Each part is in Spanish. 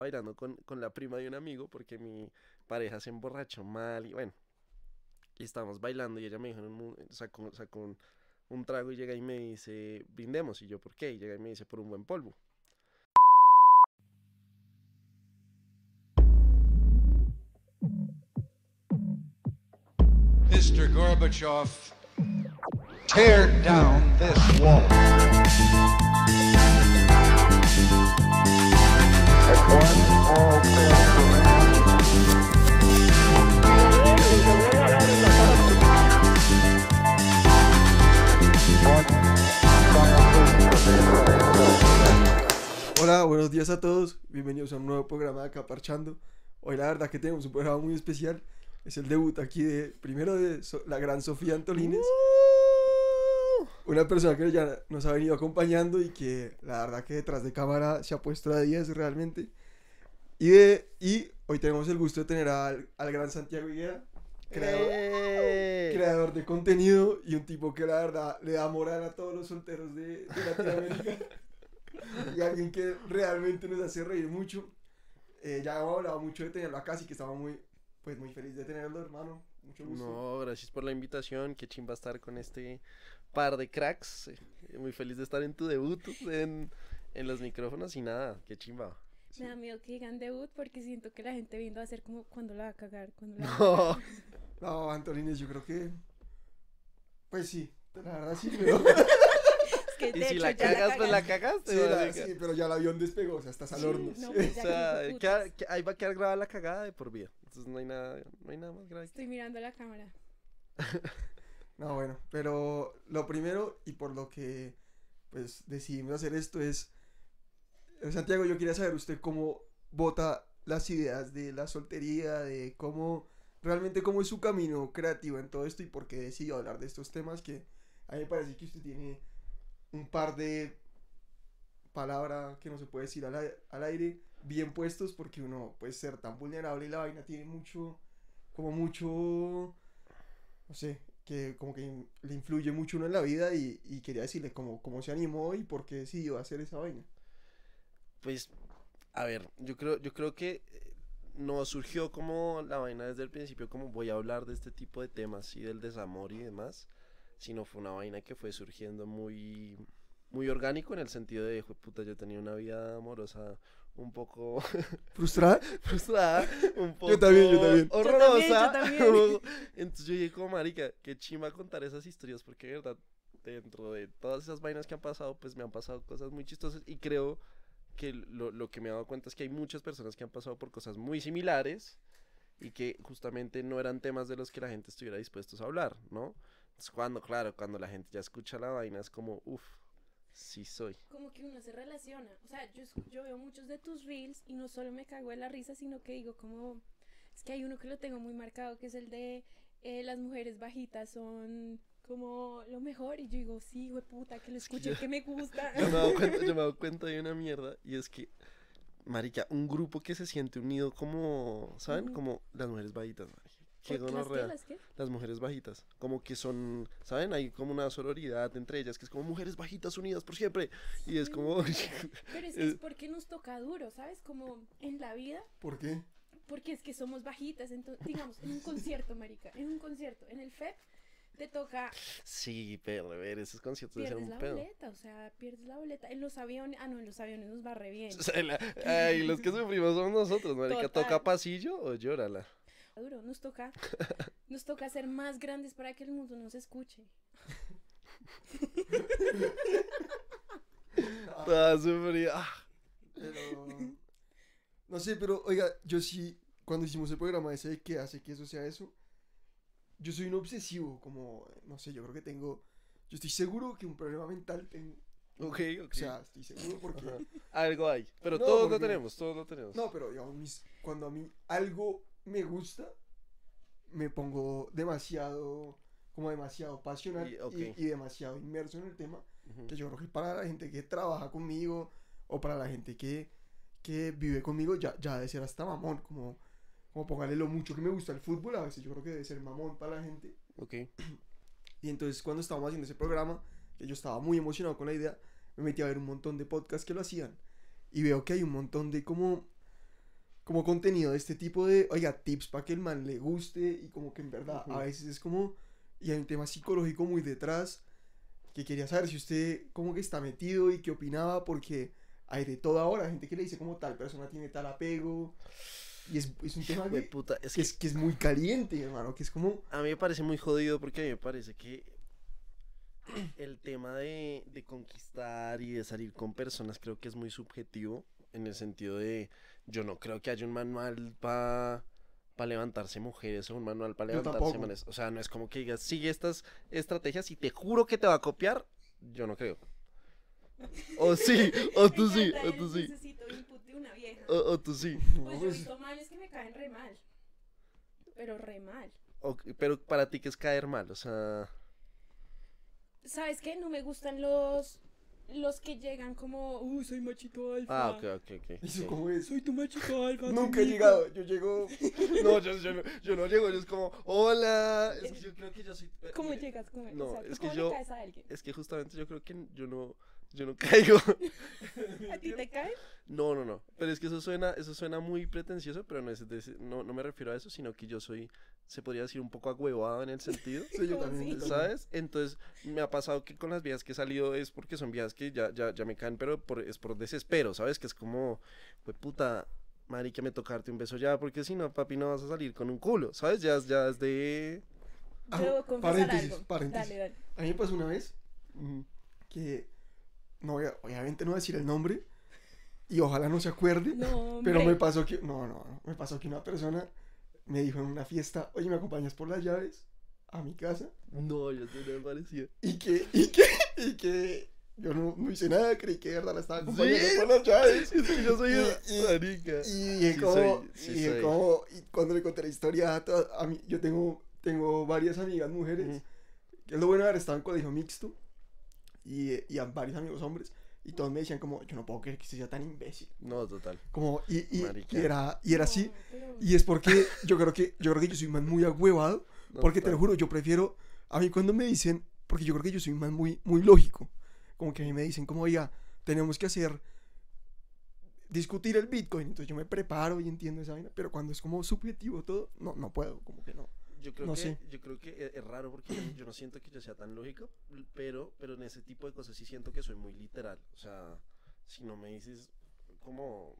bailando con, con la prima de un amigo porque mi pareja se emborrachó mal y bueno, y estábamos bailando y ella me dijo, sacó, sacó un, un trago y llega y me dice, brindemos. Y yo, ¿por qué? Y llega y me dice, por un buen polvo. Mr. Gorbachev, tear down this wall. Hola, buenos días a todos. Bienvenidos a un nuevo programa de Acá. Hoy la verdad que tenemos un programa muy especial. Es el debut aquí de, primero de la gran Sofía Antolines. Una persona que ya nos ha venido acompañando y que la verdad que detrás de cámara se ha puesto a 10 realmente. Y, de, y hoy tenemos el gusto de tener al, al gran Santiago Higuera, creador, ¡Eh! creador de contenido y un tipo que la verdad le da moral a todos los solteros de, de Latinoamérica. y alguien que realmente nos hace reír mucho. Eh, ya hemos hablado mucho de tenerlo acá, así que estamos muy, pues, muy feliz de tenerlo, hermano. Mucho gusto. No, gracias por la invitación. Qué chimba estar con este par de cracks. Eh, Muy feliz de estar en tu debut en, en los micrófonos y nada, qué chimba. Sí. Me da miedo que digan debut porque siento que la gente viendo va a ser como cuando la va a cagar, cuando la va a No. cagar. No, Antolines, yo creo que. Pues sí, la verdad sí, pero. Es que Y si hecho la cagas, pues la cagaste. Sí, la- marica. sí, pero ya el avión despegó, o sea, estás al Sí, horno. no, pues O sea, de queda- ahí va a quedar grabada la cagada de por vida. Entonces no hay nada, no hay nada más grave. Estoy mirando la cámara. No, bueno, pero lo primero y por lo que pues decidimos hacer esto es eh, Santiago, yo quería saber usted cómo vota las ideas de la soltería, de cómo realmente cómo es su camino creativo en todo esto y por qué decidió hablar de estos temas que a mí me parece que usted tiene un par de palabras que no se puede decir al, al aire bien puestos porque uno puede ser tan vulnerable y la vaina tiene mucho como mucho no sé, que como que le influye mucho uno en la vida y, y quería decirle cómo, cómo se animó y por qué decidió hacer esa vaina. Pues, a ver, yo creo, yo creo que eh, no surgió como la vaina desde el principio, como voy a hablar de este tipo de temas y del desamor y demás, sino fue una vaina que fue surgiendo muy, muy orgánico en el sentido de, "Jue puta, yo tenía una vida amorosa un poco ¿Frustrada? frustrada, un poco Yo también, yo también. Yo también, yo horrorosa. también. Entonces yo dije como marica, qué chima contar esas historias porque de verdad dentro de todas esas vainas que han pasado, pues me han pasado cosas muy chistosas y creo que lo, lo que me he dado cuenta es que hay muchas personas que han pasado por cosas muy similares y que justamente no eran temas de los que la gente estuviera dispuestos a hablar, ¿no? Entonces cuando, claro, cuando la gente ya escucha la vaina es como, uff, sí soy. Como que uno se relaciona. O sea, yo, yo veo muchos de tus reels y no solo me cago en la risa, sino que digo como... Es que hay uno que lo tengo muy marcado, que es el de eh, las mujeres bajitas son como lo mejor. Y yo digo, sí, güey puta, que lo escuche, que me gusta. Yo me he dado cuenta, yo me cuenta de una mierda y es que, marica, un grupo que se siente unido como, ¿saben? Como las mujeres bajitas, marica. Qué gonorrea. ¿Las qué? Las mujeres bajitas, como que son, ¿saben? Hay como una sororidad entre ellas que es como mujeres bajitas unidas por siempre. Y es como, Pero es que es porque nos toca duro, ¿sabes? Como en la vida, ¿Por qué? porque es que somos bajitas. Entonces, digamos, en un concierto, marica, en un concierto, en el FEP, te toca, sí, pero ver, esos conciertos deben ser pierdes un la pedo. boleta, o sea, pierdes la boleta. En los aviones, ah, no, en los aviones nos va re bien. O sea, la- ay, los que sufrimos somos nosotros, marica. Total. ¿Toca pasillo o llórala? Duro, nos toca, nos toca ser más grandes para que el mundo nos escuche. Toda sufrida. Ah, Pero... No sé, pero oiga, yo sí, cuando hicimos el programa ese de que hace que eso sea eso, yo soy un obsesivo, como, no sé, yo creo que tengo, yo estoy seguro que un problema mental tengo. Ok, ok. O sea, estoy seguro porque... Ajá. Algo hay. Pero No, todos lo porque- tenemos, todos lo tenemos. No, pero digamos, mis- cuando a mí algo me gusta, me pongo demasiado, como demasiado pasional Y- y, ok. y demasiado inmerso en el tema, Ujú. que yo creo que para la gente que trabaja conmigo o para la gente que, que vive conmigo ya, ya debe ser hasta mamón, como, como póngale lo mucho que me gusta el fútbol, a veces yo creo que debe ser mamón para la gente. Ok. Y entonces cuando estábamos haciendo ese programa, que yo estaba muy emocionado con la idea, me metí a ver un montón de podcasts que lo hacían. Y veo que hay un montón de como como contenido de este tipo de, oiga, tips para que el man le guste y como que en verdad Ujú. a veces es como, y hay un tema psicológico muy detrás, que quería saber si usted como que está metido y qué opinaba, porque hay de todo ahora, gente que le dice como tal persona tiene tal apego, y es, es un tema que, puta, es que que es, que es muy caliente, hermano, que es como, a mí me parece muy jodido porque a mí me parece que el tema de, de conquistar y de salir con personas creo que es muy subjetivo en el sentido de yo no creo que haya un manual para levantarse mujeres o un manual para levantarse manes. O sea, no es como que digas, sigue estas estrategias y te juro que te va a copiar. Yo no creo. O sí, o tú sí, o el tú sí, Necesito input de una vieja. o, o tú sí. Pues yo visto males que me caen re mal. Pero re mal. Pero para ti que es caer mal, o sea... ¿Sabes qué? No me gustan los los que llegan como, uy, soy machito alfa. Ah, ok, ok, ok. eso ok. como es, Soy tu machito alfa. nunca he invito". llegado, yo llego, No, yo, yo no, yo no llego, yo es como, hola. Es que yo creo que yo soy. eh, ¿Cómo eh, llegas? ¿Cómo, no, o sea, ¿tú es que cómo yo- le caes a alguien? Es que justamente yo creo que yo no, yo no caigo. ¿A ti te cae? No, no, no. Pero es que eso suena, eso suena muy pretencioso, pero no, es de no, no me refiero a eso, sino que yo soy, se podría decir, un poco agüevado en el sentido. sí, yo ¿Cómo también. ¿Sabes? Entonces me ha pasado que con las vías que he salido es porque son vías que ya, ya, ya me caen, pero por, es por desespero, ¿sabes? Que es como, pues puta, marica, me toca darte un beso ya, porque si no, papi, no vas a salir con un culo, ¿sabes? Ya, es- ya es de... Ah, paréntesis, algo. paréntesis. Dale, dale. A mí me pasó una vez que no voy a, obviamente no voy a decir el nombre y ojalá no se acuerde, No, pero me pasó que no, no, no, me pasó que una persona me dijo en una fiesta, "Oye, ¿me acompañas por las llaves a mi casa?" No, yo no me parecía. Y que y que y que yo no, no hice nada, creí que de verdad la estaba acompañando ¿Sí? por las llaves. Es que yo soy Y- y- marica. Y dije Sí como, soy, sí y soy. como- y cuando le conté la historia a todas, a mí, yo tengo, tengo varias amigas mujeres, Ujú. que es lo bueno de haber estado en colegio mixto, y, y a varios amigos hombres, y todos me decían como, yo no puedo creer que usted sea tan imbécil, No, total. como, y, y, era, y era así, y es porque yo creo que, yo creo que yo soy un man muy agüevado, No, porque te lo juro, yo prefiero, a mí cuando me dicen, porque yo creo que yo soy un man muy, muy lógico, como que a mí me dicen como, oiga, tenemos que hacer, discutir el Bitcoin, entonces yo me preparo y entiendo esa vaina, pero cuando es como subjetivo todo, no, no puedo, como que no. Yo creo No que, sé. yo creo que es, es raro porque yo, no siento que yo sea tan lógico, pero, pero en ese tipo de cosas sí siento que soy muy literal. O sea, si no me dices como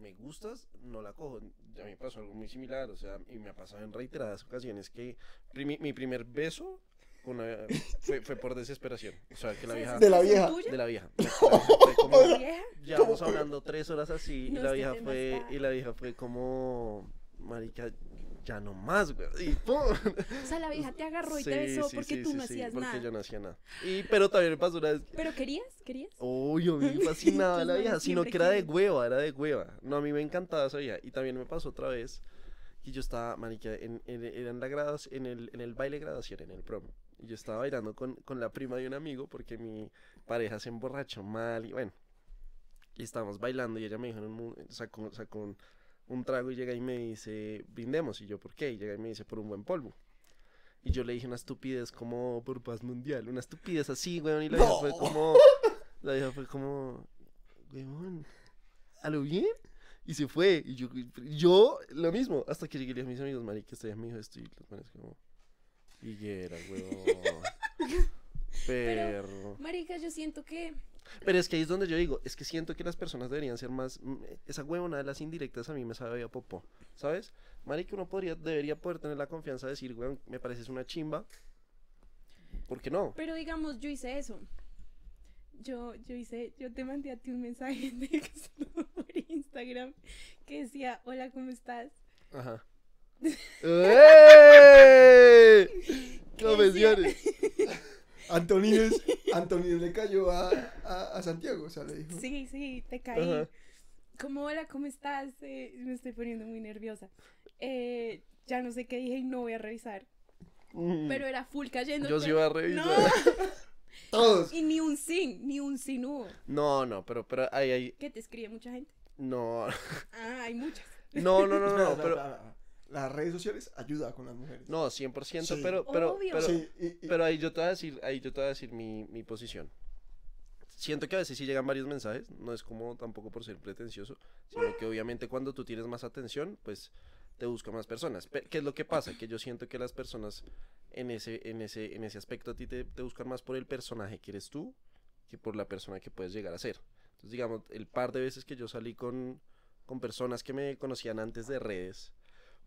me gustas, no la cojo. A mí me pasó algo muy similar, o sea, y me ha pasado en reiteradas ocasiones que primi- mi primer beso una- fue, fue por desesperación. O sea, que la ¿Esa vieja... De la vieja. tuya? De la vieja. Fue como- ¿La vieja? Llevamos hablando tres horas así No, y la vieja fue y la vieja fue como marica ya no más güey y ¡pum! O sea, la vieja te agarró y te besó sí, porque sí, tú no hacías porque nada. yo no hacía nada y pero también me pasó una vez ¿Pero querías? ¿Querías? A mí me fascinaba la vieja, sino que era de hueva, era de hueva. No, a mí me encantaba esa vieja. Y también me pasó otra vez que yo estaba, marica, en, en, era en la graduación, en el, en el baile de graduación, en el prom. Y yo estaba bailando con, con la prima de un amigo porque mi pareja se emborrachó mal y bueno. Y estábamos bailando y ella me dijo, en un mo- sacó, sacó un, un trago y llega y me dice, brindemos. Y yo, ¿por qué? Y llega y me dice, por un buen polvo. Y yo le dije una estupidez como por paz mundial, una estupidez así, weón. Y la vieja fue como, la vieja fue como, weón, ¿a lo bien? Y se fue. Y yo, yo lo mismo, hasta que llegué a mis amigos, marica, este día me dijo esto y los manes como, higuera, weón. Perro. Marica, yo siento que... Pero es que ahí es donde yo digo, es que siento que las personas deberían ser más, mm, esa huevona de las indirectas a mí me sabe a popó, ¿sabes? Marica, uno podría, debería poder tener la confianza de decir, weón, me pareces una chimba. ¿Por qué no? Pero digamos, yo hice eso. Yo, yo hice, yo te mandé a ti un mensaje de texto por Instagram que decía, hola, ¿cómo estás? Ajá. ¡Ey! ¿Qué Confesiones. Antonines, Antonines le cayó a, a, a Santiago, o sea, le dijo. Sí, sí, te caí. Ajá. Como, hola, ¿cómo estás? Eh, me estoy poniendo muy nerviosa. Eh, ya no sé qué dije y no voy a revisar. Mm. Pero era full cayendo. Yo sí iba a revisar. Todos. Y ni un sin, ni un sin hubo. No, no, pero, pero ahí, ahí, ¿Qué te escribe mucha gente? no, Ah, hay muchas. no, no, no, no, espera, pero. Las redes sociales ayudan con las mujeres. no, 100%, Sí. pero, pero, Obvio. pero, sí, y- y- Pero ahí yo te voy a decir, ahí yo te voy a decir mi, mi posición. siento que a veces sí llegan varios mensajes, no es como tampoco por ser pretencioso, sino que obviamente cuando tú tienes más atención, pues te buscan más personas. Pe- ¿Qué es lo que pasa? Que yo siento que las personas en ese, en ese, en ese aspecto a ti te, te buscan más por el personaje que eres tú que por la persona que puedes llegar a ser. Entonces, digamos, el par de veces que yo salí con, con personas que me conocían antes de redes,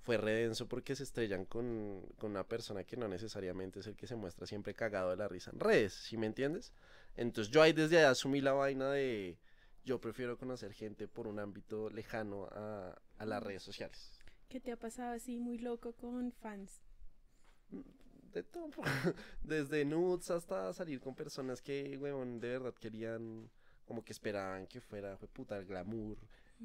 fue redenso porque se estrellan con, con una persona que no necesariamente es el que se muestra siempre cagado de la risa en redes, ¿sí me entiendes? Entonces yo ahí desde allá asumí la vaina de yo prefiero conocer gente por un ámbito lejano a, a las redes sociales. ¿Qué te ha pasado así muy loco con fans? De todo, desde nudes hasta salir con personas que, weón, de verdad querían, como que esperaban que fuera, fue puta, el glamour,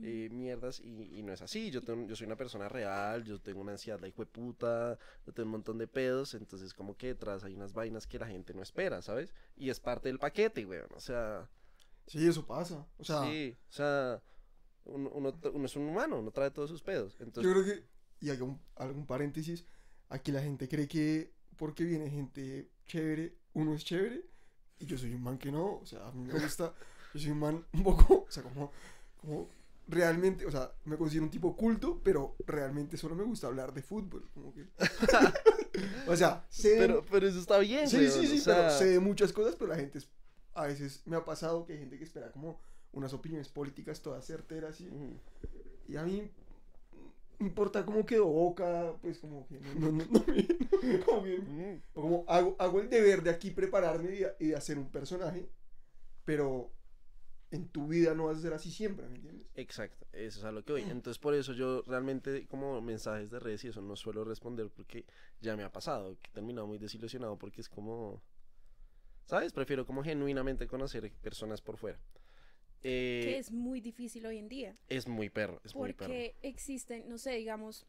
eh, mierdas, y, y no es así. Yo, tengo, yo soy una persona real, yo tengo una ansiedad, la hijo de puta, yo tengo un montón de pedos, entonces como que detrás hay unas vainas que la gente no espera, ¿sabes? Y es parte del paquete, weón, o sea, Sí, eso pasa. O sea, sí, o sea, uno, uno, uno es un humano, uno trae todos sus pedos, yo entonces, creo que, y hago un, algún paréntesis, aquí la gente cree que porque viene gente chévere, uno es chévere, y yo soy un man que no, o sea, a mí me gusta, yo soy un man un poco, o sea, como, como realmente, o sea, me considero un tipo culto, pero realmente solo me gusta hablar de fútbol, como que... o sea, sé pero, pero eso está bien, Sí, sí, sí, o sea, pero sé de muchas cosas, pero la gente es- a veces me ha pasado que hay gente que espera como unas opiniones políticas todas certeras y, y a mí me importa cómo quedó boca, pues como que no, no, no, no me- como que- Ujú. o como hago, hago el deber de aquí prepararme y y de hacer un personaje, pero en tu vida no vas a ser así siempre, ¿me entiendes? Exacto, eso es a lo que voy. Entonces por eso yo realmente como mensajes de redes y eso no suelo responder porque ya me ha pasado, que he terminado muy desilusionado porque es como, ¿sabes? Prefiero como genuinamente conocer personas por fuera. Eh, Que es muy difícil hoy en día. es muy perro, es muy perro. Porque existen, no sé, digamos,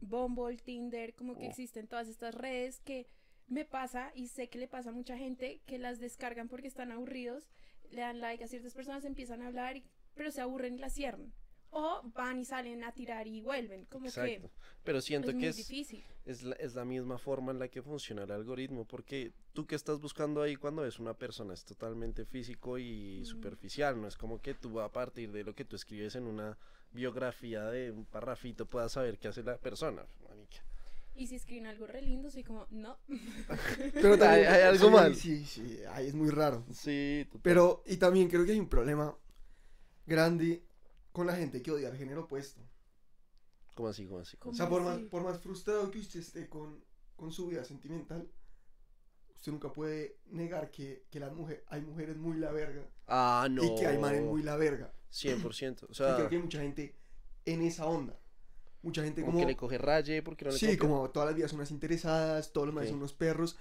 Bumble, Tinder, como que Oh. existen todas estas redes que me pasa y sé que le pasa a mucha gente que las descargan porque están aburridos, le dan like a ciertas personas, empiezan a hablar, y- pero se aburren y la cierran. O van y salen a tirar y vuelven. Como Exacto. Pero que siento es muy que es, difícil. es, la, es la misma forma en la que funciona el algoritmo, porque tú que estás buscando ahí cuando ves una persona es totalmente físico y Mm. superficial, no es como que tú a partir de lo que tú escribes en una biografía de un parrafito puedas saber qué hace la persona. marica. Y si escriben algo re lindo, soy como, no. Pero Hay- hay algo sí, mal. Sí, sí, ay, es muy raro. Sí, total. Pero, y también creo que hay un problema grande con la gente que odia el género opuesto. ¿Cómo así? ¿Cómo así? ¿Cómo O sea, por más, así? por más frustrado que usted esté con, con su vida sentimental, usted nunca puede negar que, que las mujeres, hay mujeres muy la verga Ah, no. y que hay manes muy la verga. 100%. O Y sea, creo que hay mucha gente en esa onda. Mucha gente como, como... que le coge raye porque no le sí, como todas las vidas son unas interesadas, todos los manes Ok. son unos perros.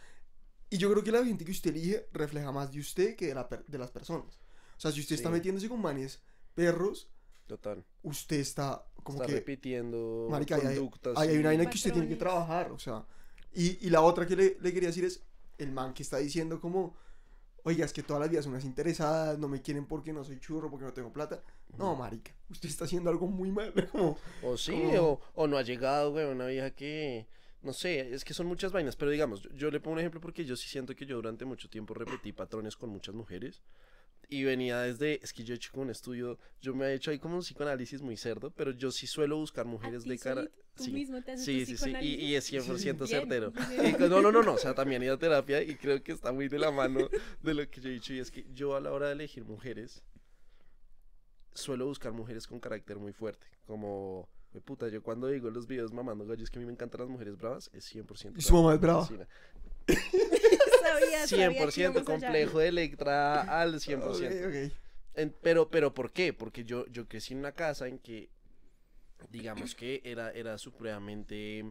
Y yo creo que la gente que usted elige refleja más de usted que de, la per- de las personas. O sea, si usted está Sí. metiéndose con manes perros, Total. usted está como Está que... repitiendo Marica, hay- conductas. Ahí hay y- una vaina que usted tiene que trabajar, o sea. Y, y la otra que le, le quería decir es, el man que está diciendo como, oiga, es que todas las vidas son unas interesadas, no me quieren porque no soy churro, porque no tengo plata. No, marica, usted está haciendo algo muy mal. Como, O sí, como- o, o no ha llegado, güey, una vieja que... No sé, es que son muchas vainas, pero digamos, yo, yo le pongo un ejemplo porque yo sí siento que yo durante mucho tiempo repetí patrones con muchas mujeres. Y venía desde, es que yo he hecho como un estudio, yo me he hecho ahí como un psicoanálisis muy cerdo, pero yo sí suelo buscar mujeres de cara... tú sí. mismo te haces Sí, sí, sí, y, y es 100% Bien, certero. bien. Y que- no, no, no, no, o sea, también he ido a terapia y creo que está muy de la mano de lo que yo he dicho. Y es que yo a la hora de elegir mujeres, suelo buscar mujeres con carácter muy fuerte. Como, "Jue puta, yo cuando digo los videos mamando gallos que a mí me encantan las mujeres bravas, es 100%. Y su mamá es brava. Sabía, sabía que 100% íbamos allá. complejo de Electra al 100%. Ok, ok. En- pero, pero, ¿por qué? Porque yo, yo crecí en una casa en que, digamos que era, era supremamente,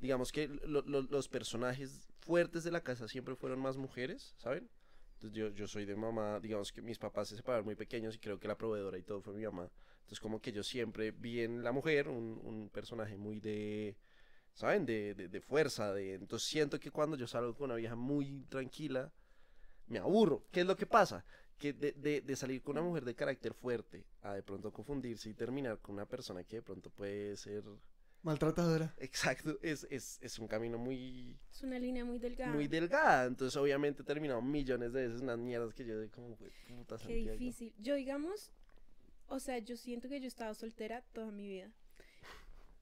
digamos que lo- lo- los personajes fuertes de la casa siempre fueron más mujeres, ¿saben? Entonces yo, yo soy de mamá, digamos que mis papás se separaron muy pequeños y creo que la proveedora y todo fue mi mamá. Entonces como que yo siempre vi en la mujer un, un personaje muy de, ¿saben? De, de, de fuerza, de... Entonces siento que cuando yo salgo con una vieja muy tranquila, me aburro. ¿Qué es lo que pasa? Que de, de, de salir con una mujer de carácter fuerte a de pronto confundirse y terminar con una persona que de pronto puede ser Maltratadora. Exacto, es, es, es un camino muy, Es una línea muy delgada. muy delgada. Entonces, obviamente, he terminado millones de veces unas mierdas que yo de como, "Jue puta Qué Santiago". difícil. Yo, digamos, o sea, yo siento que yo he estado soltera toda mi vida.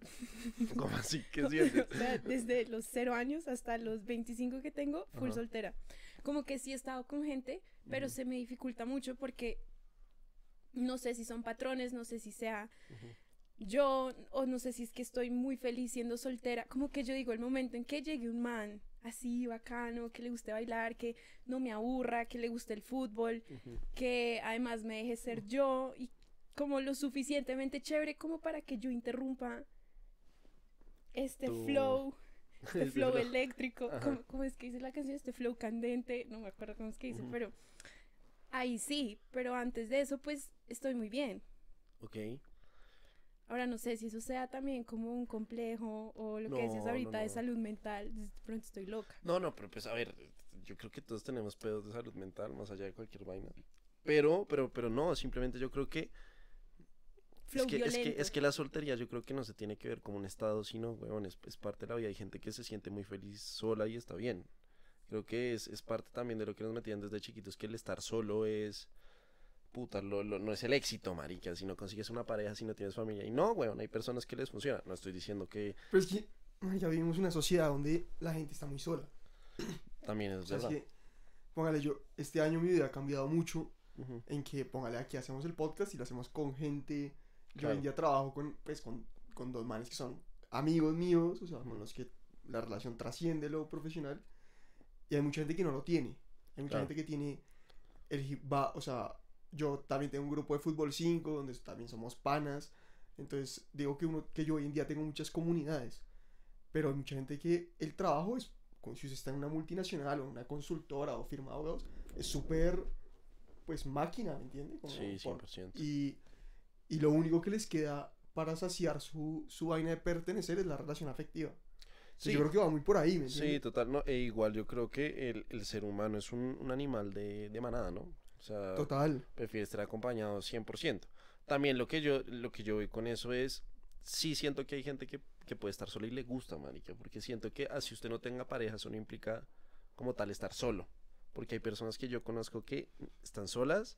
¿Cómo así? ¿Qué sientes? o sea, desde los cero años hasta los 25 que tengo, full Ajá. soltera. Como que sí he estado con gente, pero se me dificulta mucho porque no sé si son patrones, no sé si sea yo, o no sé si es que estoy muy feliz siendo soltera. Como que yo digo, el momento en que llegue un man así bacano, que le guste bailar, que no me aburra, que le guste el fútbol, que además me deje ser yo y como lo suficientemente chévere como para que yo interrumpa este Tu- flow, este Este flow flow. eléctrico. ¿cómo, cómo es que dice la canción? Este flow candente, no me acuerdo cómo es que dice, pero ahí sí, pero antes de eso pues estoy muy bien. Ok. Ahora no sé si eso sea también como un complejo o lo que decías No, ahorita no, de salud mental, de pronto estoy loca. No, no, pero pues a ver, yo creo que todos tenemos pedos de salud mental, más allá de cualquier vaina. Pero, pero, pero no, simplemente yo creo que Flow es que, es que, es que la soltería yo creo que no se tiene que ver como un estado, sino, weón, es, es parte de la vida. Hay gente que se siente muy feliz sola y está bien. Creo que es, es parte también de lo que nos metían desde chiquitos, que el estar solo es... Puta, lo, lo- no es el éxito, marica, si no consigues una pareja, si no tienes familia. Y no, weón, hay personas que les funciona. No estoy diciendo que Pero es que ya vivimos una sociedad donde la gente está muy sola. también es O sea, es verdad. que, póngale yo, este año mi vida ha cambiado mucho Ujú, en que, póngale, aquí hacemos el podcast y lo hacemos con gente. Yo hoy en día trabajo con, pues, con, con dos manes que son amigos míos, o sea, con los que la relación trasciende lo profesional. Y hay mucha gente que no lo tiene. Hay mucha Claro. gente que tiene el va, o sea, yo también tengo un grupo de fútbol 5 donde también somos panas. Entonces, digo que uno que yo hoy en día tengo muchas comunidades. Pero hay mucha gente que el trabajo es si usted está en una multinacional o una consultora o firma abogados, es súper pues máquina, ¿me entiende? Como Sí, por- 100%. y, y lo único que les queda para saciar su, su vaina de pertenecer es la relación afectiva. Sí. Yo creo que va muy por ahí, ¿me? Sí, total, no, e igual yo creo que el, el ser humano es un, un animal de, de manada, ¿no? O sea, Total. prefiere estar acompañado 100%. También lo que yo, lo que yo veo con eso es, sí siento que hay gente que, que puede estar sola y le gusta, marica, porque siento que así usted no tenga pareja, eso no implica como tal estar solo. Porque hay personas que yo conozco que están solas,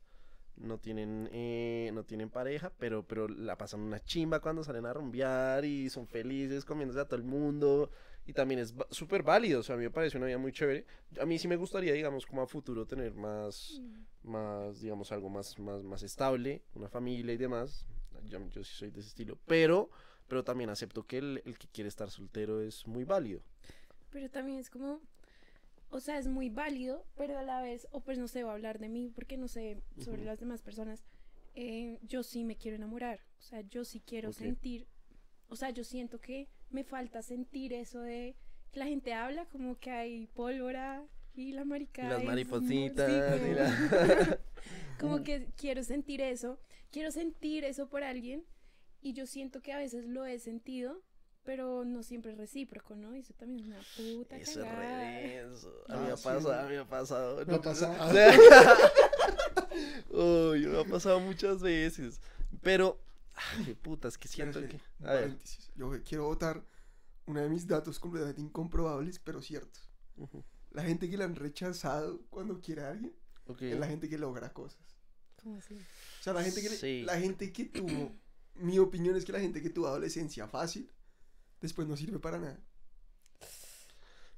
no tienen, eh, no tienen pareja, pero, pero la pasan una chimba cuando salen a rumbear y son felices comiéndose a todo el mundo. Y también es súper válido, o sea, a mí me parece una vida muy chévere. A mí sí me gustaría, digamos, como a futuro tener más, más, digamos, algo más, más, más estable, una familia y demás. Yo, yo sí soy de ese estilo. Pero, pero también acepto que el, el que quiere estar soltero es muy válido. Pero también es como, o sea, es muy válido, pero a la vez, o pues no sé, voy a hablar de mí porque no sé sobre las demás personas. eh, yo sí me quiero enamorar, o sea, yo sí quiero sentir, o sea, yo siento que me falta sentir eso de que la gente habla como que hay pólvora y la marica Y las maripositas. y la- como que quiero sentir eso, quiero sentir eso por alguien y yo siento que a veces lo he sentido, pero no siempre es recíproco, ¿no? Y eso también es una puta Eso es cagada. re denso. A Ah, mí me ha sí. pasado, a mí me ha pasado. Me ha pasado. Uy, me ha pasado muchas veces. Pero, ay, puta, es que siento que. A ver. paréntesis. Yo quiero votar uno de mis datos completamente incomprobables, pero ciertos. Ujú, La gente que la han rechazado cuando quiere a alguien ok. es la gente que logra cosas. ¿Cómo así? O sea, la gente que, le- Sí. la gente que tuvo, mi opinión es que la gente que tuvo adolescencia fácil, después no sirve para nada.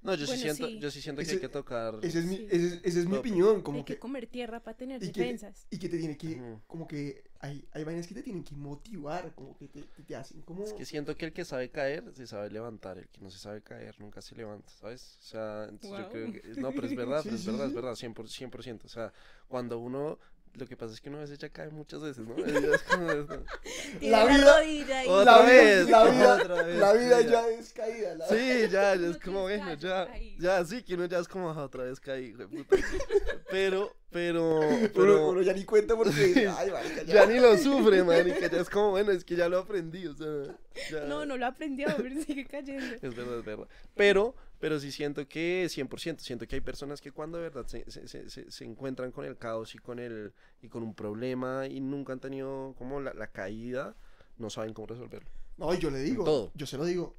No, yo sí Bueno, siento, sí. yo sí siento que Ese- hay que tocar. Esa es mi, Sí. esa es, esa es mi opinión, como Hay que que, comer tierra para tener y que, defensas. y que te tiene que, Ujú. como que hay, hay vainas que te tienen que motivar, como que te, te, te hacen como... Es que siento que el que sabe caer se sabe levantar, el que no se sabe caer nunca se levanta, ¿sabes? O sea, entonces yo Guau. creo que... No, pero es verdad, Sí, pero es sí, verdad, es sí. verdad, 100%, 100%. O sea, cuando uno... Lo que pasa es que uno a veces ya cae muchas veces, ¿no? Ya es como- Tiene La vida-. Otra la vida, vez, la vida, otra vez, la vida ya es caída. la- Sí, ya, ya Uno es como, bueno, ya, ya, sí, que uno ya es como, "Ah, otra vez caí, de puta. Pero, pero, pero... uno ya ni cuenta porque, ay, marica, ya. Ya ni lo sufre, marica, ya es como, bueno, es que ya lo aprendí, o sea... ya- No, no lo aprendió, pero sigue cayendo. Es verdad, es verdad. Pero, pero sí siento que 100%, siento que hay personas que cuando de verdad se, se, se- se- encuentran con el caos y con, el, y con un problema y nunca han tenido como la, la caída, no saben cómo resolverlo. No, y yo le digo, todo. yo se lo digo.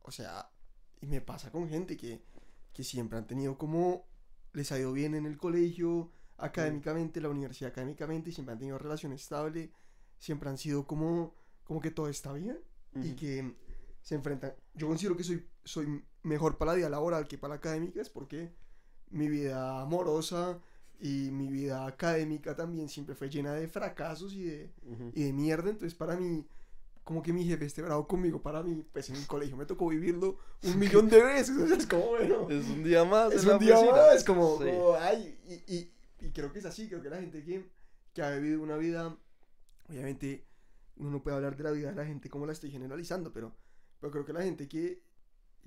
O sea, y me pasa con gente que, que siempre han tenido como, les ha ido bien en el colegio, académicamente, la universidad académicamente, y siempre han tenido relación estable, siempre han sido como, como que todo está bien y Ujú. que se enfrentan. Yo considero que soy, soy mejor para la vida laboral que para la académica, es porque mi vida amorosa y mi vida académica también siempre fue llena de fracasos y de, Ujú. y de mierda. Entonces, para mí, como que mi jefe esté bravo conmigo, para mí, pues en el colegio me tocó vivirlo un millón de veces. O sea, es como, bueno, Es un día más. es un día más, como, Sí. como, ay, y, y, y creo que es así. Creo que la gente que, que ha vivido una vida, obviamente, uno no puede hablar de la vida de la gente como la estoy generalizando, pero, pero creo que la gente que,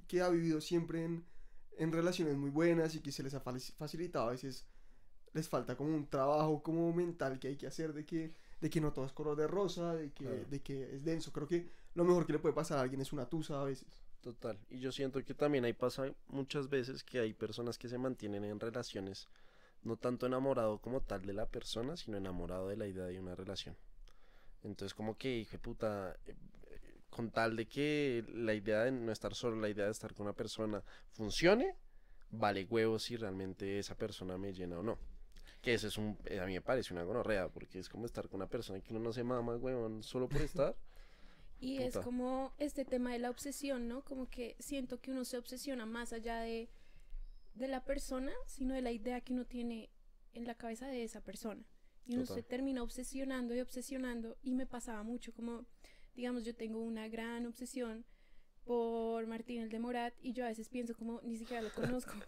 que ha vivido siempre en, en relaciones muy buenas y que se les ha facilitado a veces les falta como un trabajo como mental que hay que hacer de que de que no todo es color de rosa de que Claro. de que es denso creo que lo mejor que le puede pasar a alguien es una tusa a veces Total. Y yo siento que también ahí pasa muchas veces que hay personas que se mantienen en relaciones no tanto enamorado como tal de la persona, sino enamorado de la idea de una relación. Entonces como que, hijo de puta, con tal de que la idea de no estar solo, la idea de estar con una persona funcione, vale huevo si realmente esa persona me llena o no. Que eso es un, eh, a mí me parece una gonorrea, porque es como estar con una persona que uno no se mama, huevón, solo por estar. Y es Puta. como este tema de la obsesión, ¿no? Como que siento que uno se obsesiona más allá de, de la persona, sino de la idea que uno tiene en la cabeza de esa persona. Y uno Total. se termina obsesionando y obsesionando. Y me pasaba mucho, como, digamos, yo tengo una gran obsesión por Martín el de Morat y yo a veces pienso como, ni siquiera lo conozco.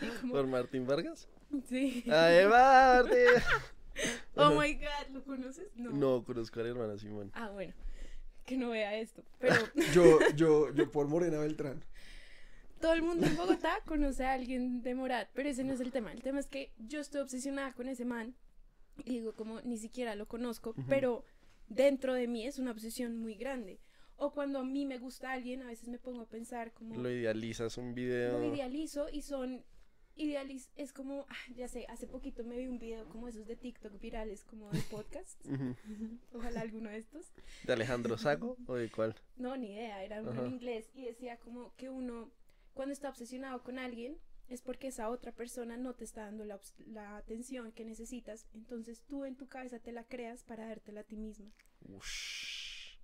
Sí, como- ¿Por Martín Vargas? sí. ¡Ay, Martín! Oh my god, ¿lo conoces? No. No, conozco a la hermana Simón. Ah, bueno, que no vea esto. Pero yo yo yo por Morena Beltrán todo el mundo en Bogotá conoce a alguien de Morat, pero ese no es el tema. El tema es que yo estoy obsesionada con ese man y digo como ni siquiera lo conozco, pero dentro de mí es una obsesión muy grande. O cuando a mí me gusta alguien, a veces me pongo a pensar como Lo idealizas un video. lo idealizo y son idealiz es como, ah, ya sé, hace poquito me vi un video como esos de TikTok virales como de podcast. Ojalá alguno de estos. ¿De Alejandro Sago o de cuál? No, ni idea, era uno en inglés y decía como que uno cuando está obsesionado con alguien es porque esa otra persona no te está dando la, la atención que necesitas, entonces tú en tu cabeza te la creas para dártela a ti misma. Ush.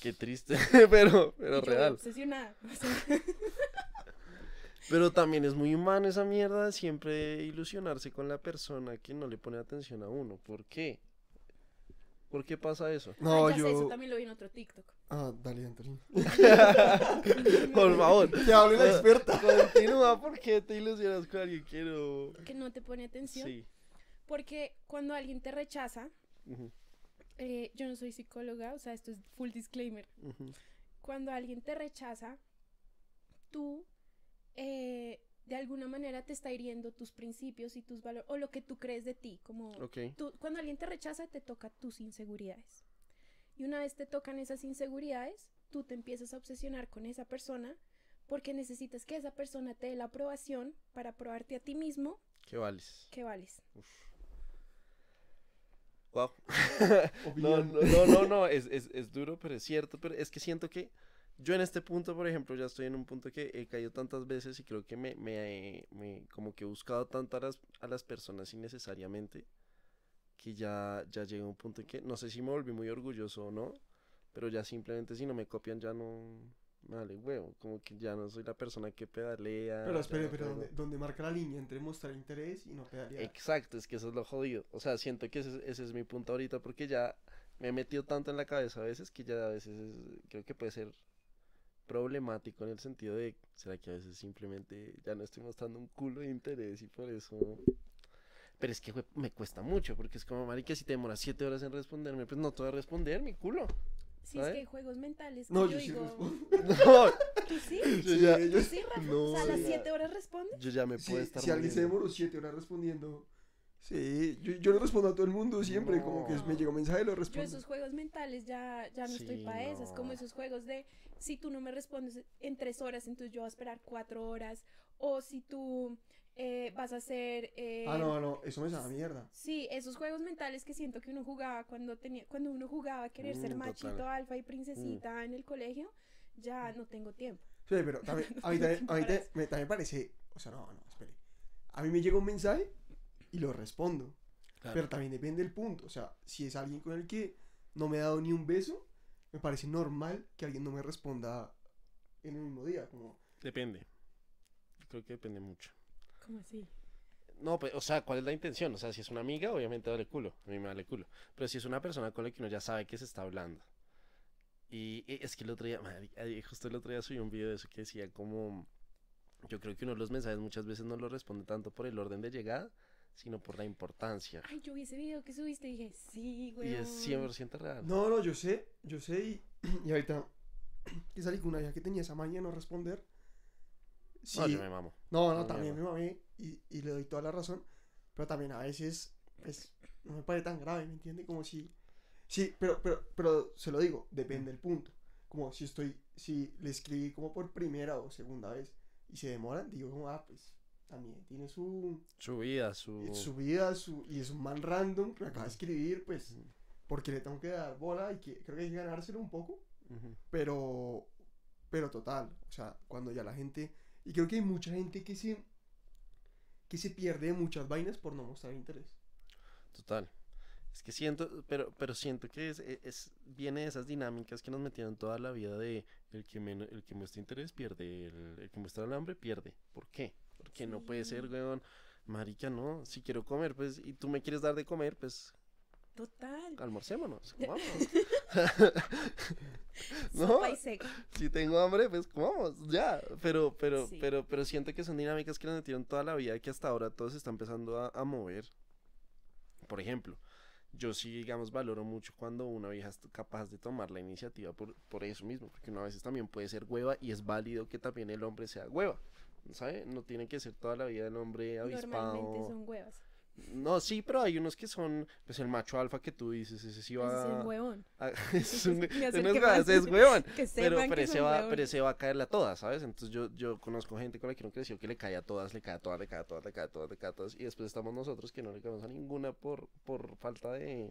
Qué triste, pero, pero yo real. obsesionada. o sea, Pero también es muy humano esa mierda de siempre ilusionarse con la persona que no le pone atención a uno. ¿Por qué? ¿Por qué pasa eso? no ya sé, eso yo también lo vi en otro TikTok. ah dale Anthony Por favor. que hable la experta Continúa, ¿por qué te ilusionas con alguien que no? Que no te pone atención. Sí. Porque cuando alguien te rechaza, eh, yo no soy psicóloga, o sea, esto es full disclaimer. cuando alguien te rechaza, tú eh, de alguna manera te está hiriendo tus principios y tus valores, o lo que tú crees de ti, como Ok. tú, cuando alguien te rechaza te toca tus inseguridades. Y una vez te tocan esas inseguridades, tú te empiezas a obsesionar con esa persona porque necesitas que esa persona te dé la aprobación para probarte a ti mismo ¿Qué vales? que vales. Wow. No, no, no, no, no, es, es, es duro, pero es cierto, pero es que siento que yo en este punto, por ejemplo, ya estoy en un punto que he caído tantas veces y creo que me, me, me- como que he buscado tanto a las, a las personas innecesariamente, que ya, ya llega un punto en que no sé si me volví muy orgulloso o no, pero ya simplemente si no me copian ya no vale huevo, como que ya no soy la persona que pedalea. pero espere no pero ¿dónde, dónde marca la línea entre mostrar interés y no pedalear Exacto, es que eso es lo jodido. O sea, siento que ese, es- ese es mi punto ahorita porque ya me he metido tanto en la cabeza a veces que ya a veces es- creo que puede ser problemático en el sentido de, ¿será que a veces simplemente ya no estoy mostrando un culo de interés y por eso... Pero es que jue- me cuesta mucho porque es como, marica, si te demoras siete horas en responderme, pues no te voy a responder, mi culo. Si es ¿Sabe? que hay juegos mentales, que no yo, yo sí digo, respondo No, ¿tú sí? yo Sí, ya, yo- ¿Tú sí, Rafa? No, o sea, a las ya. 7 horas responde. yo ya me si, puedo estar si alguien se demoró siete horas respondiendo Sí, yo, yo le respondo a todo el mundo siempre, como que No. me llega un mensaje y lo Yo respondo. esos juegos mentales ya, ya no estoy Sí, para esas, como no. esos juegos de si tú no me respondes en tres horas, entonces yo voy a esperar cuatro horas, o si tú eh, vas a hacer... eh, Ah, no, no, eso me da mierda. Sí, esos juegos mentales que siento que uno jugaba cuando tenía, cuando uno jugaba a querer ser Mm, machito, total. alfa y princesita en el colegio, ya no tengo tiempo. Sí, pero también, No a mí también, a mí también, me, también parece, o sea, no, no, espere. A mí me llega un mensaje y lo respondo, Claro. pero también depende del punto. O sea, si es alguien con el que no me ha dado ni un beso, me parece normal que alguien no me responda en el mismo día, como... Depende. Yo creo que depende mucho. ¿Cómo así? No, pues, o sea, ¿cuál es la intención? O sea, si es una amiga, obviamente vale culo. A mí me vale culo. Pero si es una persona con la que uno ya sabe que se está hablando. Y es que el otro día, madre, justo el otro día subí un video de eso que decía como... Yo creo que uno de los mensajes muchas veces no lo responde tanto por el orden de llegada, sino por la importancia. Ay, yo vi ese video que subiste y dije, sí, güey. Y es 100% real. No, no, yo sé, yo sé y, y ahorita que salí con una hija que tenía esa maña no responder. Sí, No, yo me mamo. No, no, No, también me mierda. mamé y, y le doy toda la razón. Pero también a veces, pues, no me parece tan grave, ¿me entiende? Como si. Sí, pero, pero, pero se lo digo, depende del punto. Como si estoy, si le escribí como por primera o segunda vez y se demoran, digo, ah, pues, también tiene su, Su vida, su... su vida su, y es un man random que me acaba de escribir, pues, porque le tengo que dar bola y que creo que hay que ganárselo un poco pero pero total o sea cuando ya la gente y creo que hay mucha gente que se que se pierde de muchas vainas por no mostrar interés Total. Es que siento, pero, pero siento que es, es, viene de esas dinámicas que nos metieron toda la vida de el que, men- el que muestra interés pierde, el, el que muestra el hambre pierde. ¿Por qué? Porque no puede ser, weón. Marica, no. Si quiero comer, pues, y tú me quieres dar de comer, pues, Total. almorcémonos. Comamos. no, si tengo hambre, pues comamos, ya. Pero, pero, Sí. pero, pero siento que son dinámicas que nos metieron toda la vida y que hasta ahora todo se está empezando a, a mover. Por ejemplo, yo sí, digamos, valoro mucho cuando una vieja es capaz de tomar la iniciativa por, por eso mismo, porque uno a veces también puede ser hueva y es válido que también el hombre sea hueva. ¿Sabe? No tiene que ser toda la vida el hombre avispado. Normalmente son huevas. No, sí, pero hay unos que son, pues el macho alfa que tú dices, ese sí Ese es va. el huevón. a- es un, es es huevón. Que Pero, pero, que ese va, pero ese va a caerle a todas, ¿sabes? Entonces yo, yo conozco gente con la que no creció que le cae a todas, le cae a todas, le cae a todas, le cae a todas, le cae a todas. Y después estamos nosotros que no le caemos a ninguna por, por falta de...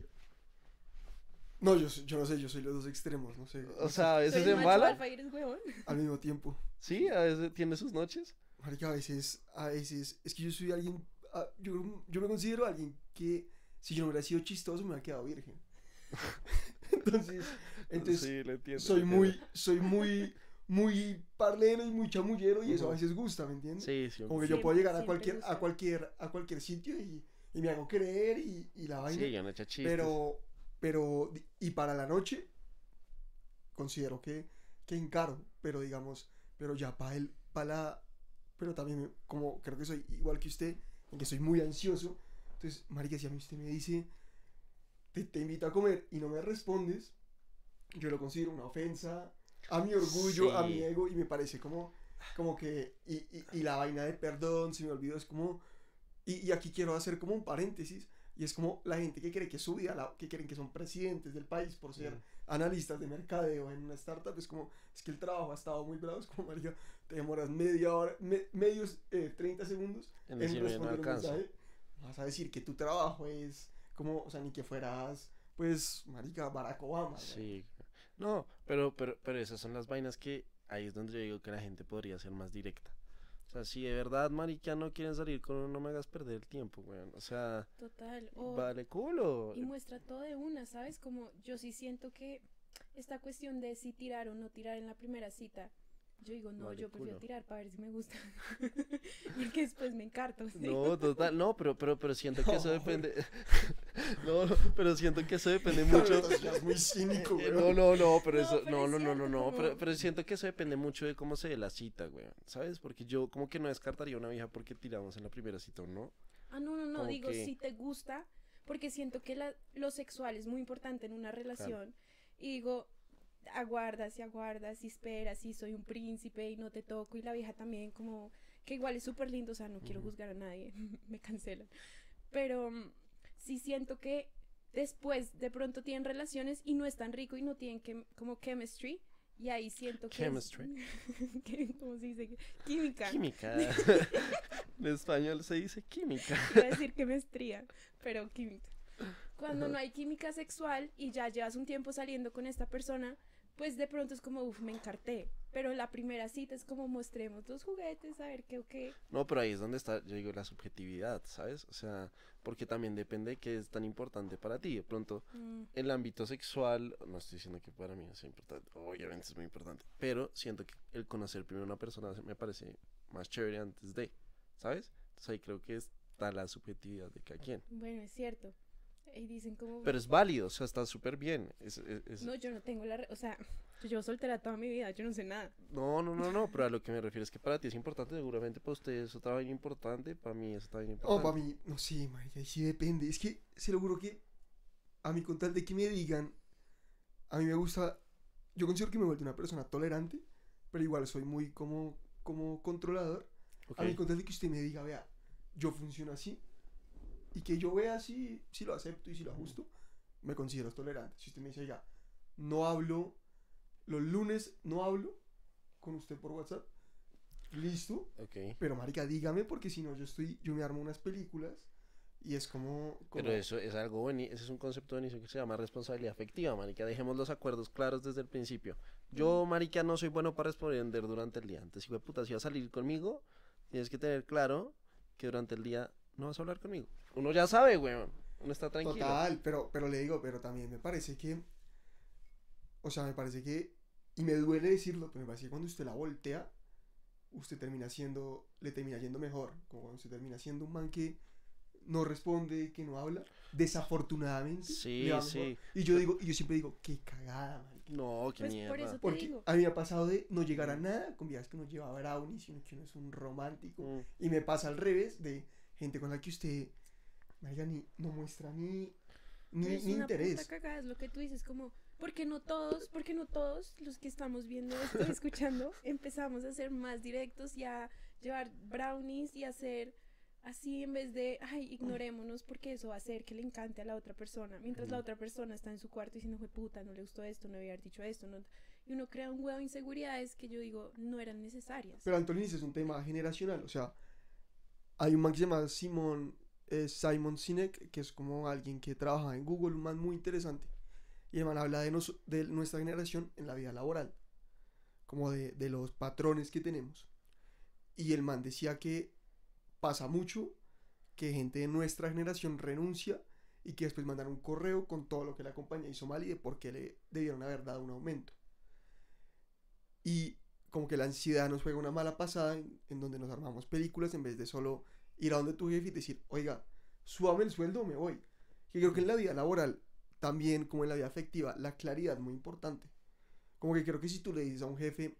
no yo soy- yo no sé yo soy los dos extremos no sé O sea, a ¿Tú veces eres en macho bala. alfa y eres huevón? al mismo tiempo Sí, a veces tiene sus noches. Marica a veces a veces es que yo soy alguien ah, yo, yo me considero alguien que si yo no hubiera sido chistoso me hubiera quedado virgen entonces entonces sí, le entiendo. soy le muy entiendo. soy muy muy parlero y muy chamullero y eso a veces gusta ¿me entiendes? Sí, sí. Como que sí, yo puedo llegar a cualquier, gusta. a cualquier, a cualquier sitio y, y me hago creer y, y la vaina. Sí, yo no echa chistes. pero, pero, y para la noche, considero que, que encaro, pero digamos, pero ya para el, para la, pero también como creo que soy igual que usted, en que soy muy ansioso, entonces, marica, si a mí usted me dice, te, te invito a comer y no me respondes, yo lo considero una ofensa a mi orgullo, a mi Sí. ego, y me parece como, como que, y, y, y la vaina de perdón, se me olvidó, es como, y, y aquí quiero hacer como un paréntesis, y es como la gente que cree que es su vida, la- que creen que son presidentes del país por ser Mm. Analistas de mercadeo en una startup, es como, es que el trabajo ha estado muy bravo, es como, marica, te demoras media hora, me- medios, eh, 30 segundos En en decirme no responder un mensaje, vas a decir que tu trabajo es como, o sea, ni que fueras, pues, marica, Barack Obama. Sí. No, pero, pero, pero esas son las vainas que ahí es donde yo digo que la gente podría ser más directa. O sea, si de verdad, marica, no quieren salir con uno, no me hagas perder el tiempo, weón. O sea, Total. Vale culo. y muestra todo de una, ¿sabes? Como yo sí siento que esta cuestión de si tirar o no tirar en la primera cita, yo digo, no, Vale yo prefiero culo. tirar para ver si me gusta. Porque después me encarto. ¿sí? No, total, no, pero, pero, pero siento que eso depende. no, no, pero siento que eso depende mucho. ya muy cínico, Eh, weón. No, no, no, pero No, eso, pero no, es no, no, no, no, como- pero, pero siento que eso depende mucho de cómo se dé la cita, güey, ¿sabes? Porque yo como que no descartaría una vieja porque tiramos en la primera cita, ¿o ¿no? Ah, no, no, no, Como digo, que- si te gusta, porque siento que la- lo sexual es muy importante en una relación. Y digo, aguardas y aguardas y esperas y soy un príncipe y no te toco. Y la vieja también como, que igual es súper lindo, o sea, no quiero juzgar a nadie, me cancelan. pero mm, sí siento que después de pronto tienen relaciones y no es tan rico y no tienen que, como chemistry. Y ahí siento que. es- Chemistry. que- ¿Cómo se dice? Química. Química. en español se dice química. Iba a decir que maestría, pero química. Cuando no hay química sexual y ya llevas un tiempo saliendo con esta persona, pues de pronto es como, uff, me encarté. Pero la primera cita es como mostremos los juguetes, a ver qué o qué. No, pero ahí es donde está, yo digo, la subjetividad, ¿sabes? O sea, porque también depende de qué es tan importante para ti. De pronto, Mm, el ámbito sexual, no estoy diciendo que para mí no sea importante, obviamente es muy importante, pero siento que el conocer primero a una persona me parece más chévere antes de, ¿sabes? Entonces ahí creo que está la subjetividad de cada quien. bueno, es cierto. Y dicen como... Pero es válido, o sea, está súper bien. Es, es- es- No, yo no tengo la... re- O sea, yo llevo soltera toda mi vida, yo no sé nada. No, no, no, no, pero a lo que me refiero es que para ti es importante, seguramente para usted es otra vaina importante, para mí es otra vaina Oh, importante. para mí, no sé, marica, sí depende. Es que se lo juro que a mí con tal de que me digan, a mí me gusta, yo considero que me vuelvo una persona tolerante, pero igual soy muy como, como controlador. Ok. A mí con tal de que usted me diga, vea, yo funciono así, y que yo vea si, si lo acepto y si lo ajusto, me considero tolerante. Si usted me dice, oiga, no hablo, los lunes no hablo con usted por WhatsApp, listo, Ok. pero marica, dígame porque si no yo estoy, yo me armo unas películas y es como, como- Pero eso es algo bueno, ese es un concepto buenísimo que se llama responsabilidad afectiva, marica. Dejemos los acuerdos claros desde el principio. Yo, marica, no soy bueno para responder durante el día. Antes, hijo de puta, si vas a salir conmigo, tienes que tener claro que durante el día no vas a hablar conmigo. Uno ya sabe, weón. Uno está tranquilo. total, pero, pero le digo, pero también me parece que, o sea, me parece que, y me duele decirlo, pero me parece que cuando usted la voltea, usted termina siendo, le termina yendo mejor, como cuando usted termina siendo un man que no responde, que no habla, desafortunadamente. Sí, sí. Y yo digo, y yo siempre digo, qué cagada, marica. No, qué Pues mierda. por eso te Porque digo. a mí me ha pasado de no llegar a nada con viajes que uno lleva brownies, sino que uno es un romántico. Mm. Y me pasa al revés de gente con la que usted, ni, no muestra ni, ni, es ni una interés. puta cagada, es lo que tú dices, como, porque no todos, porque no todos los que estamos viendo esto, escuchando, empezamos a ser más directos y a llevar brownies y a hacer así en vez de, ay, ignorémonos porque eso va a hacer que le encante a la otra persona, mientras la otra persona está en su cuarto diciendo, fue puta, no le gustó esto, no había haber dicho esto, no... y uno crea un huevo de inseguridades que yo digo no eran necesarias. Pero dice, es un tema generacional. O sea, hay un man que se llama Simon, eh, Simon Sinek, que es como alguien que trabaja en Google, un man muy interesante. Y el man habla de, nos- de nuestra generación en la vida laboral, como de, de los patrones que tenemos. Y el man decía que pasa mucho que gente de nuestra generación renuncia y que después mandan un correo con todo lo que la compañía hizo mal y de por qué le debieron haber dado un aumento. Y como que la ansiedad nos juega una mala pasada en, en donde nos armamos películas en vez de solo ir a donde tu jefe y decir, oiga, súbame el sueldo me voy. Que creo que en la vida laboral, también como en la vida afectiva, la claridad es muy importante. Como que creo que si tú le dices a un jefe,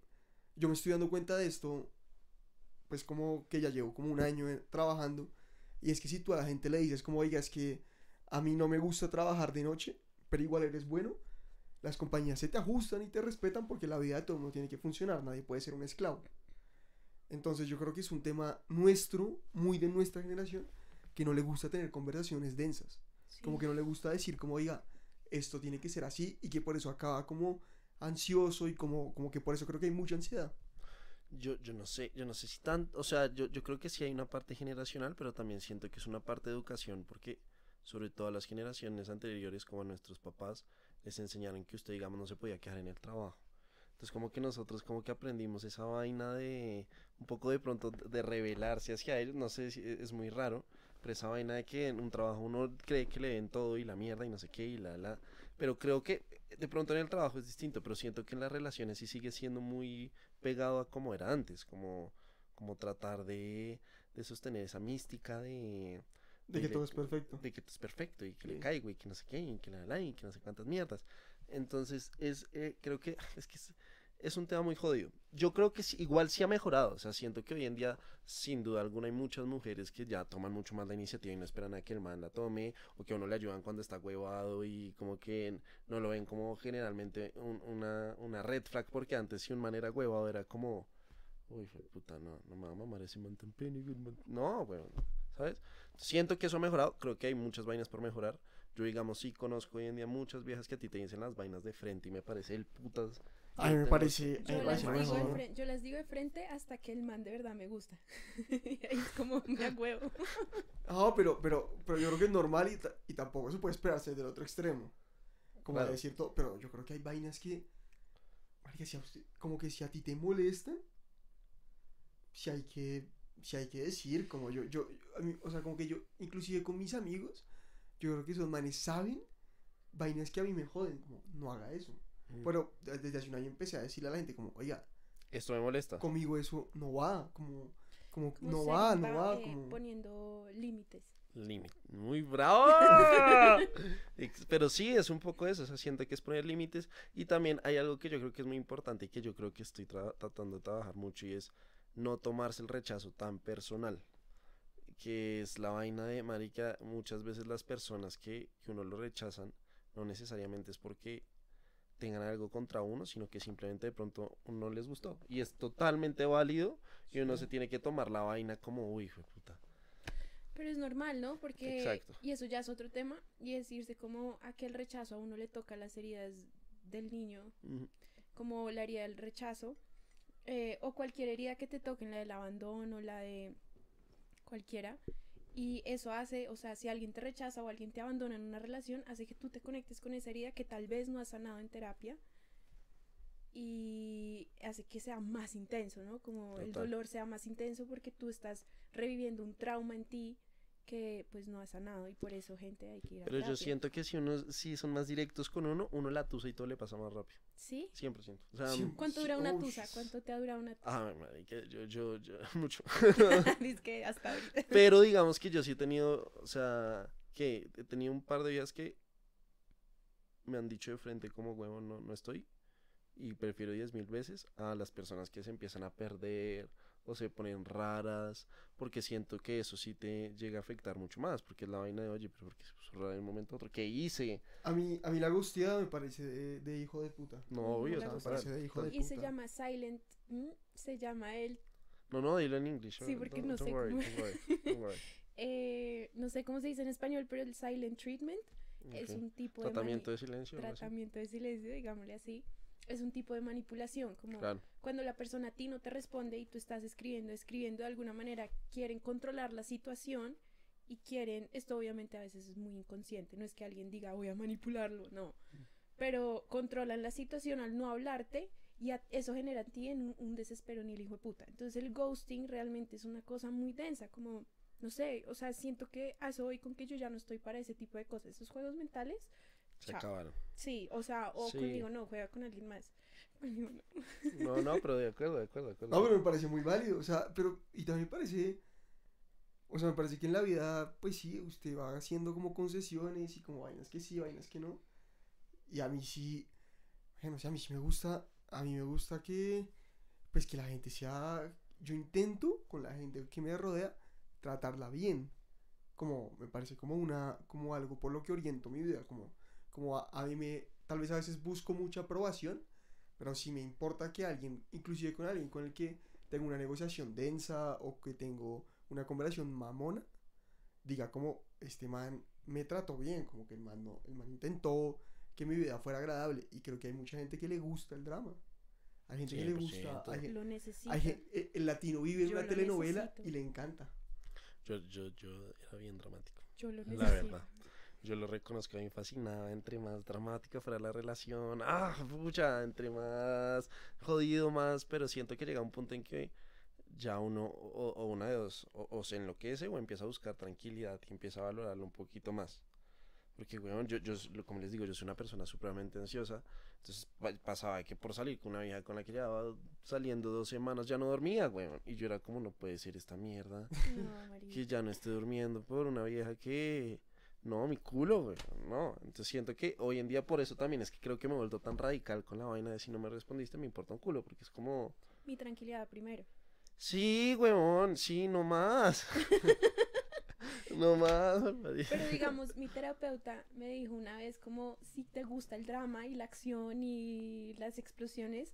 yo me estoy dando cuenta de esto, pues como que ya llevo como un año eh, trabajando, y es que si tú a la gente le dices como, oiga, es que a mí no me gusta trabajar de noche, pero igual eres bueno, las compañías se te ajustan y te respetan porque la vida de todo el mundo tiene que funcionar, nadie puede ser un esclavo. Entonces yo creo que es un tema nuestro, muy de nuestra generación, que no le gusta tener conversaciones densas. Como que no le gusta decir como, oiga, esto tiene que ser así y que por eso acaba como ansioso y como, como que por eso creo que hay mucha ansiedad. Yo, yo no sé, yo no sé si tanto, o sea, yo, yo creo que sí hay una parte generacional, pero también siento que es una parte de educación, porque sobre todo a las generaciones anteriores, como a nuestros papás, les enseñaron que usted, digamos, no se podía quedar en el trabajo. Entonces, como que nosotros, como que aprendimos esa vaina de un poco de pronto de rebelarse hacia ellos, no sé si e, es muy raro, pero esa vaina de que en un trabajo uno cree que le ven todo y la mierda y no sé qué y la, la. Pero creo que de pronto en el trabajo es distinto, pero siento que en las relaciones sí sigue siendo muy pegado a como era antes, como, como tratar de, de sostener esa mística de, De que todo es perfecto. de que todo es perfecto y que le Sí. caigo y que no sé qué y que la la y que no sé cuántas mierdas. Entonces, es, eh, creo que es que es, es un tema muy jodido. Yo creo que sí- igual sí ha mejorado, o sea, siento que hoy en día, sin duda alguna, hay muchas mujeres que ya toman mucho más la iniciativa y no esperan a que el man la tome, o que a uno le ayudan cuando está huevado y como que no lo ven como generalmente un- una, una red flag, porque antes si un man era huevado era como, uy, puta, no, no me va a mamar ese man tan pene, güey, man". no, weón, ¿sabes? Siento que eso ha mejorado, creo que hay muchas vainas por mejorar. Yo, digamos, sí conozco hoy en día muchas viejas que a ti te dicen las vainas de frente y me parece el putas. A mí me parece, Yo me las, parece digo de yo las digo de frente hasta que el man de verdad me gusta. y ahí es como me huevo. Ah, pero, pero, pero yo creo que es normal y, y tampoco se puede esperarse del otro extremo. Como Claro. de decir todo, pero yo creo que hay vainas que, marica, si a usted- como que si a ti te molestan, si hay que, si hay que decir, como yo, yo, a mí, o sea, como que yo, inclusive con mis amigos, yo creo que esos manes saben vainas que a mí me joden, como, no haga eso. Mm. Pero de- desde hace un año empecé a decirle a la gente, como, oiga, Esto me molesta. conmigo eso no va, como, como, Como no va, no va, eh, como... poniendo límites. Límite. Muy bravo. Pero sí, es un poco eso. O sea, siento que es poner límites. Y también hay algo que yo creo que es muy importante y que yo creo que estoy tra- tratando de trabajar mucho y es no tomarse el rechazo tan personal. Que es la vaina de marica. Muchas veces las personas que, que uno lo rechazan no necesariamente es porque tengan algo contra uno, sino que simplemente de pronto no les gustó. Y es totalmente válido y uno se tiene que tomar la vaina como, uy, hijo de puta. Pero es normal, ¿no? Porque, Exacto. y eso ya es otro tema, y es irse como a que el rechazo a uno le toca las heridas del niño, como la herida del rechazo, eh, o cualquier herida que te toque, la del abandono, la de cualquiera, y eso hace, o sea, si alguien te rechaza o alguien te abandona en una relación, hace que tú te conectes con esa herida que tal vez no has sanado en terapia, y hace que sea más intenso, ¿no? Como el dolor sea más intenso porque tú estás reviviendo un trauma en ti que pues no has sanado y por eso gente hay que ir a Pero yo terapia. siento que si uno si son más directos con uno, uno la tusa y todo le pasa más rápido. ¿Sí? 100%. O sea, Sí. ¿Cuánto dura una tusa? ¿Cuánto te ha durado una tusa? ah, marica, yo, yo, yo, mucho. Dice que hasta ahorita. Pero digamos que yo sí he tenido, o sea, que he tenido un par de días que me han dicho de frente como huevo, no, no estoy. Y prefiero 10 mil veces a las personas que se empiezan a perder o se ponen raras, porque siento que eso sí te llega a afectar mucho más, porque es la vaina de, oye, pero porque se puso rara de un momento a otro, ¿qué hice? A mí, a mí la gustiada me parece de, de hijo de puta. No, obvio, me parece de hijo de Y se puta. llama Silent. ¿mm? Se llama el. No, no, dilo en inglés. Sí, porque no sé worry, cómo- don't worry, don't worry. eh, no sé cómo se dice en español, pero el Silent Treatment es Ok. un tipo de. Tratamiento de silencio. tratamiento de silencio, digámosle así. Es un tipo de manipulación, como Claro. cuando la persona a ti no te responde y tú estás escribiendo, escribiendo de alguna manera, quieren controlar la situación y quieren, esto obviamente a veces es muy inconsciente, no es que alguien diga voy a manipularlo, no, pero controlan la situación al no hablarte y a- eso genera en ti en un, un desespero ni el hijo de puta. Entonces el ghosting realmente es una cosa muy densa, como, no sé, o sea, siento que a eso voy con que yo ya no estoy para ese tipo de cosas, esos juegos mentales. Se chao. acabaron. Sí, o sea, o Sí. conmigo no, juega con alguien más. Conmigo no. No, no, pero de acuerdo, de acuerdo, de acuerdo. No, pero me parece muy válido, o sea, pero, y también me parece, o sea, me parece que en la vida, pues sí, usted va haciendo como concesiones y como vainas que sí, vainas que no, y a mí sí, bueno, o sea, a mí sí me gusta, a mí me gusta que, pues que la gente sea, yo intento con la gente que me rodea tratarla bien, como, me parece como una, como algo por lo que oriento mi vida, como, como a, a mí me, tal vez a veces busco mucha aprobación, pero si me importa que alguien, inclusive con alguien con el que tengo una negociación densa o que tengo una conversación mamona, diga como este man me trató bien, como que el man no, el man intentó que mi vida fuera agradable y creo que hay mucha gente que le gusta el drama. Hay gente que le gusta, 100%. hay, Lo hay gen- eh, el latino vive en una telenovela necesito. y le encanta. Yo, yo, yo era bien dramático. Yo lo La necesito. verdad. Yo lo reconozco, a mí fascinaba. Entre más dramática fuera la relación, ah, pucha, entre más jodido, más. Pero siento que llega un punto en que ya uno, o, o una de dos, o, o se enloquece o empieza a buscar tranquilidad y empieza a valorarlo un poquito más. Porque, weón, yo, yo, como les digo, yo soy una persona supremamente ansiosa. Entonces pa- pasaba que por salir con una vieja con la que llevaba saliendo dos semanas ya no dormía, weón. Y yo era como, no puede ser esta mierda No, que ya no esté durmiendo por una vieja que no mi culo güey no entonces siento que hoy en día por eso también es que creo que me he vuelto tan radical con la vaina de si no me respondiste me importa un culo porque es como Mi tranquilidad primero. sí weón sí no más no más. Pero digamos, mi terapeuta me dijo una vez como si te gusta el drama y la acción y las explosiones,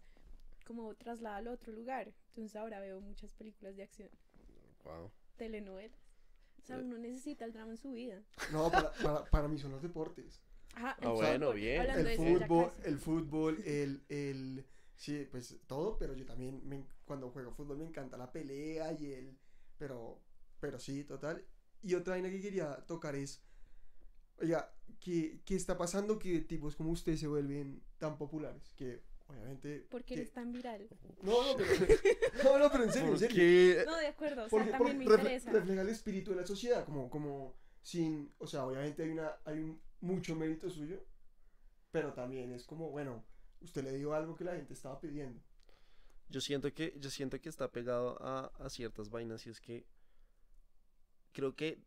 como trasládalo a otro lugar. Entonces ahora veo muchas películas de acción, Wow. telenovelas. O sea, uno necesita el drama en su vida. No, para, para, para mí son los deportes. Ajá, Ah, bueno, fútbol, bien. El fútbol, el fútbol, el, el, sí, pues todo, pero yo también, me cuando juego fútbol me encanta la pelea y el, pero, pero sí, total. Y otra vaina que quería tocar es, oiga, ¿qué, qué está pasando que tipos como usted se vuelven tan populares? Que obviamente... Porque que- eres tan viral. No, no, pero, no, no, pero en serio, en serio. No, de acuerdo, o sea, Porque, también me interesa. refleja el espíritu de la sociedad, como, como sin, o sea, obviamente hay una, hay un mucho mérito suyo, pero también es como, bueno, usted le dio algo que la gente estaba pidiendo. yo siento que, yo siento que está pegado a, a ciertas vainas y es que creo que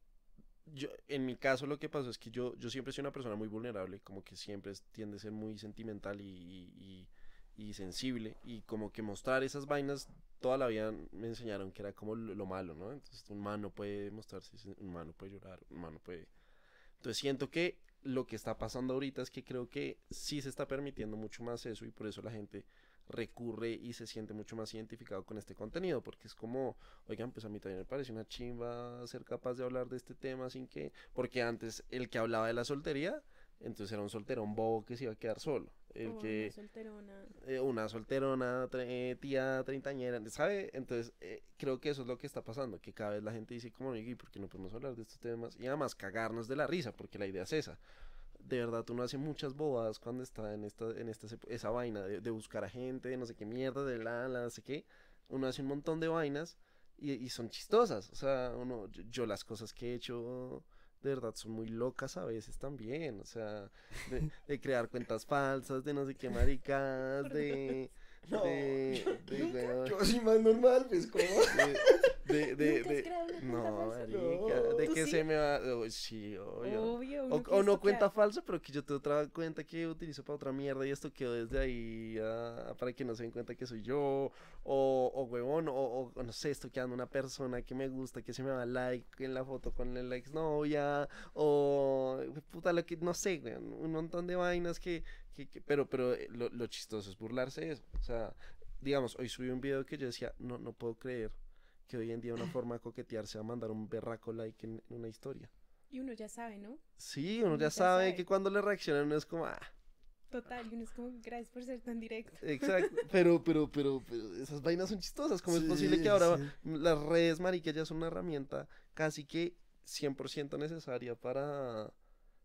yo, en mi caso lo que pasó es que yo, yo siempre soy una persona muy vulnerable, como que siempre tiende a ser muy sentimental y, y- y- y sensible y como que mostrar esas vainas toda la vida me enseñaron que era como lo, lo malo, ¿no? Entonces un man no puede mostrarse, un man no puede llorar, un man no puede... Entonces siento que lo que está pasando ahorita es que creo que sí se está permitiendo mucho más eso y por eso la gente recurre y se siente mucho más identificado con este contenido, porque es como, oigan, pues a mí también me parece una chimba ser capaz de hablar de este tema sin que, porque antes el que hablaba de la soltería, entonces era un solterón bobo que se iba a quedar solo, el O que, una solterona. eh, una solterona, tre- eh, tía treintañera, ¿sabe? Entonces eh, creo que eso es lo que está pasando, que cada vez la gente dice como, ¿y por qué no podemos hablar de estos temas? Y además cagarnos de la risa, porque la idea es esa. De verdad, uno hace muchas bobadas cuando está en esta, en esta, esa vaina de, de buscar a gente, de no sé qué mierda, de la, la, no sé qué. Uno hace un montón de vainas y, y son chistosas. O sea, uno, yo, yo las cosas que he hecho de verdad son muy locas a veces también. O sea, de, de crear cuentas falsas, de no sé qué maricas, de... No, de, de, Yo soy más normal, pues, como... de, de, de, ¿Nunca has de- creado una cuenta no, falsa? marica, No. de ¿Tú que sí? se me va, oh, sí, obvio. Obvio. O, o no cuenta falsa, pero que yo tengo otra cuenta que utilizo para otra mierda y esto quedó desde ahí ah, para que no se den cuenta que soy yo. O, o huevón, o, o- no sé, estoy quedando una persona que me gusta, que se me va like en la foto con la exnovia. O puta, lo que, no sé, weón, un montón de vainas que, que, que- pero, pero eh, lo, lo chistoso es burlarse de eso. O sea, digamos, hoy subí un video que yo decía, no, no puedo creer que hoy en día una forma de coquetear sea mandar un berraco like en, en una historia. Y uno ya sabe, ¿no? Sí, uno Uno ya ya sabe, sabe. que cuando le reaccionan uno es como, ah, Total, y uno es como, gracias por ser tan directo. exacto, pero, pero, pero, pero esas vainas son chistosas, ¿cómo es posible que ahora sí. las redes, marica, ya son una herramienta casi que 100% necesaria para,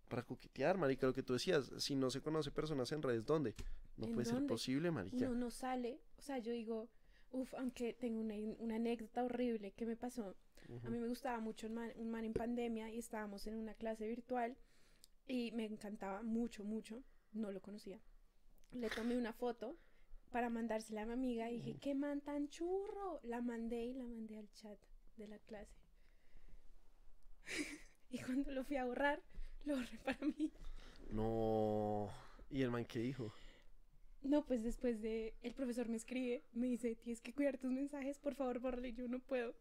para coquetear, marica, lo que tú decías, si no se conoce personas en redes, ¿dónde? No ¿En puede ser posible, marica. Uno no sale, o sea, yo digo, uff, aunque tengo una, una anécdota horrible que me pasó. A mí me gustaba mucho un man, un man en pandemia y estábamos en una clase virtual y me encantaba mucho, mucho. No lo conocía. Le tomé una foto para mandársela a mi amiga y dije, qué man tan churro. La mandé y la mandé al chat de la clase. y cuando lo fui a borrar, lo borré para mí. No, ¿y el man qué dijo? No, pues después de el profesor me escribe, me dice, tienes que cuidar tus mensajes, por favor, bórrale, yo no puedo.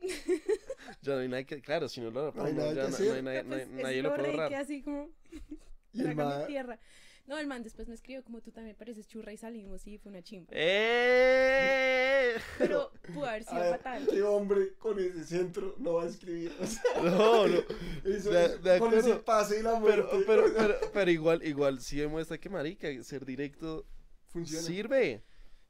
Ya no hay nada que, claro, si no lo No nada ya no- no hay nadie, pues, nadie- nadie lo puede borré y borrar. quedé así como, Y el trágame ma- tierra. No, el man después me escribió como tú también pareces churra y salimos y fue una chimba. ¡Eh! Pero pudo haber sido ver, fatal. ¿Qué hombre con ese centro no va a escribir? O sea, No, no. eso De- con ese acuerdo. pase y la muerte. Pero, pero, pero, pero igual, igual sí demuestra que marica, ser directo funciona. sirve.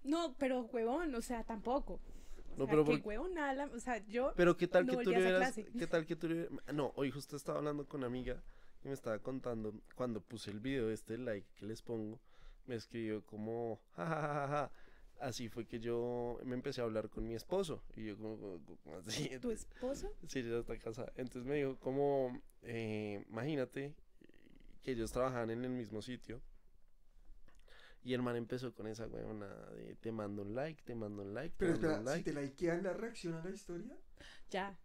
No, pero huevón, o sea, tampoco. O No, sea, pero qué por- huevón, nada, o sea, yo... Pero qué tal No que tú hubieras, qué tal que tú no, hoy justo estaba hablando con una amiga y me estaba contando cuando puse el video este like que les pongo, me escribió como "Ja, ja, ja, ja, ja". Así fue que yo me empecé a hablar con mi esposo y yo como, como- como así. ¿Tu esposo? Sí, ella está casada. Entonces me dijo como, eh, imagínate que ellos trabajaban en el mismo sitio. Y el man empezó con esa weona de te mando un like, te mando un like, te Pero mando espera, un si te likean la reacción a la historia. Ya.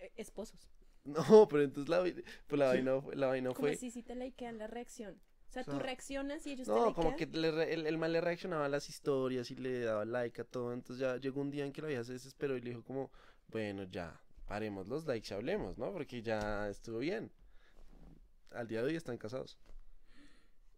Eh, Esposos. No, pero entonces la, pues la vaina, fue- la vaina fue... así si te likean la reacción. O sea, O tú reaccionas y ellos te No, como que le el, el man le reaccionaba a las historias y le daba like a todo. Entonces ya llegó un día en que la vieja se desesperó y le dijo como, bueno, ya, paremos los likes y hablemos, ¿no? Porque ya estuvo bien. Al día de hoy están casados.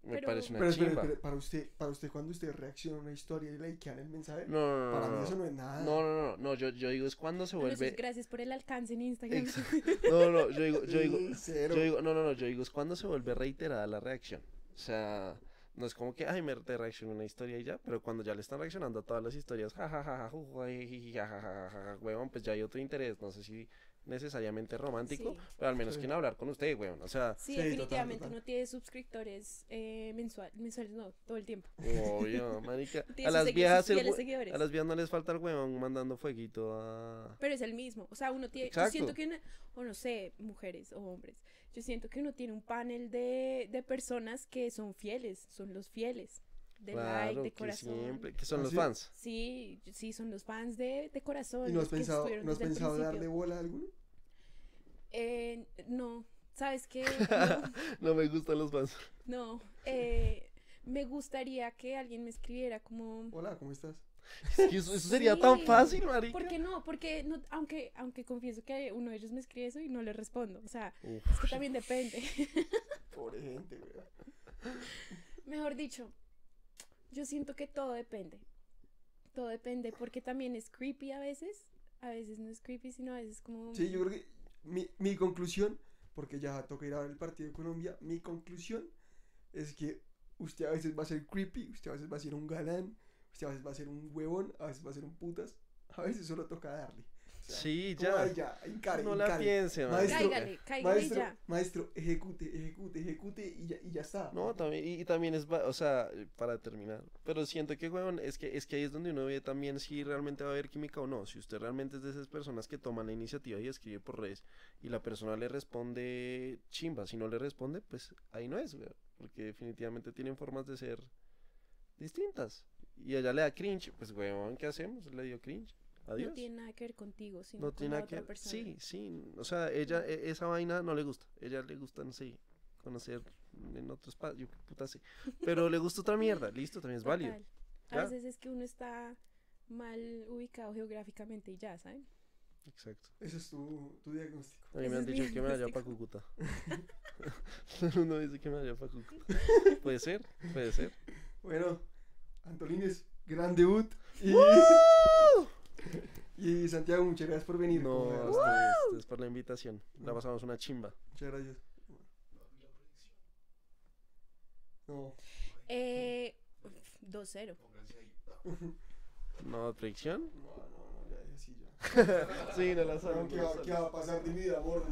Me Pero- parece una Pero chimba. espere, para usted, para usted cuando usted reacciona a una historia y le quedan el mensaje, No, no, no. para no, mí eso no. es nada. No, no, no, no, yo, yo digo es cuando se vuelve... gracias por el alcance en Instagram. Ex- No, no, yo digo, yo digo, yo digo, no, no, no, yo digo es cuando se vuelve reiterada la reacción. O sea, no es como que, ay, me te reaccionó una historia y ya, pero cuando ya le están reaccionando a todas las historias, jajaja, jajaja, huevón, pues ya hay otro interés, no sé si necesariamente romántico, Sí. pero al menos Sí. quieren hablar con usted, huevón, o sea, Sí, Sí, definitivamente total. uno tiene suscriptores eh, mensual, mensuales, no, todo el tiempo. obvio, marica, a las viejas, el a las viejas no les falta el huevón mandando fueguito a... Pero es el mismo. O sea, uno tiene. Exacto. Yo siento que. una- o no sé, mujeres o hombres. Yo siento que uno tiene un panel de, de personas que son fieles. Son los fieles. De like, de que corazón. siempre, que son ¿Ah, los sí? fans. Sí, sí, son los fans de, de corazón. ¿Y no has pensado, ¿no has pensado darle bola a alguno? Eh, no. ¿Sabes qué? No me gustan los fans. No. Eh, me gustaría que alguien me escribiera como. Hola, ¿cómo estás? Es que eso, eso sería tan fácil, marica. ¿Por qué no? Porque no, aunque, aunque confieso que uno de ellos me escribe eso y no le respondo. O sea, Uf. es que también depende. Pobre gente, güey. Mejor dicho, yo siento que todo depende. Todo depende porque también es creepy a veces. A veces no es creepy, sino a veces como... Sí, yo creo que mi, mi conclusión, porque ya toca ir a ver el partido de Colombia, mi conclusión es que usted a veces va a ser creepy, usted a veces va a ser un galán, usted a veces va a ser un huevón, a veces va a ser un putas, a veces solo toca darle. Sea, Sí, ya. "Ay, ya, encare, no la encare". piense, Maestro. Cáigale, cáigale Maestro, ya. maestro, ejecute, ejecute, ejecute y ya, y ya está. No, también, y, y también es, o sea, para terminar, pero siento que, weón, es que, es que ahí es donde uno ve también si realmente va a haber química o no, si usted realmente es de esas personas que toman la iniciativa y escribe por redes, y la persona le responde chimba, si no le responde, pues ahí no es, weón, porque definitivamente tienen formas de ser distintas, y a ella le da cringe, pues, weón, ¿qué hacemos? Le dio cringe, adiós. No tiene nada que ver contigo, sino No con tiene la otra que persona. Sí, sí. O sea, ella, e- esa vaina no le gusta. Ella le gusta, no sé, conocer en otro espacio. Puta sé. Pero le gusta otra mierda. Listo, también es válido. A veces es que uno está mal ubicado geográficamente y ya, ¿saben? Exacto. Ese es tu, tu diagnóstico. A mí me han dicho que me vaya para. Cúcuta. Mundo dice que me vaya para Cúcuta. Puede ser, puede ser. Bueno, Antolines, gran debut. Y, y Santiago, muchas gracias por venir. No, a ustedes, por la invitación. La pasamos una chimba. Muchas gracias. No, Eh, 2-0. No, predicción. no, no, no, ya, ya sí, ya. Sí, no la ¿Qué, sabemos. va- ¿Qué va a pasar de mi vida, amor?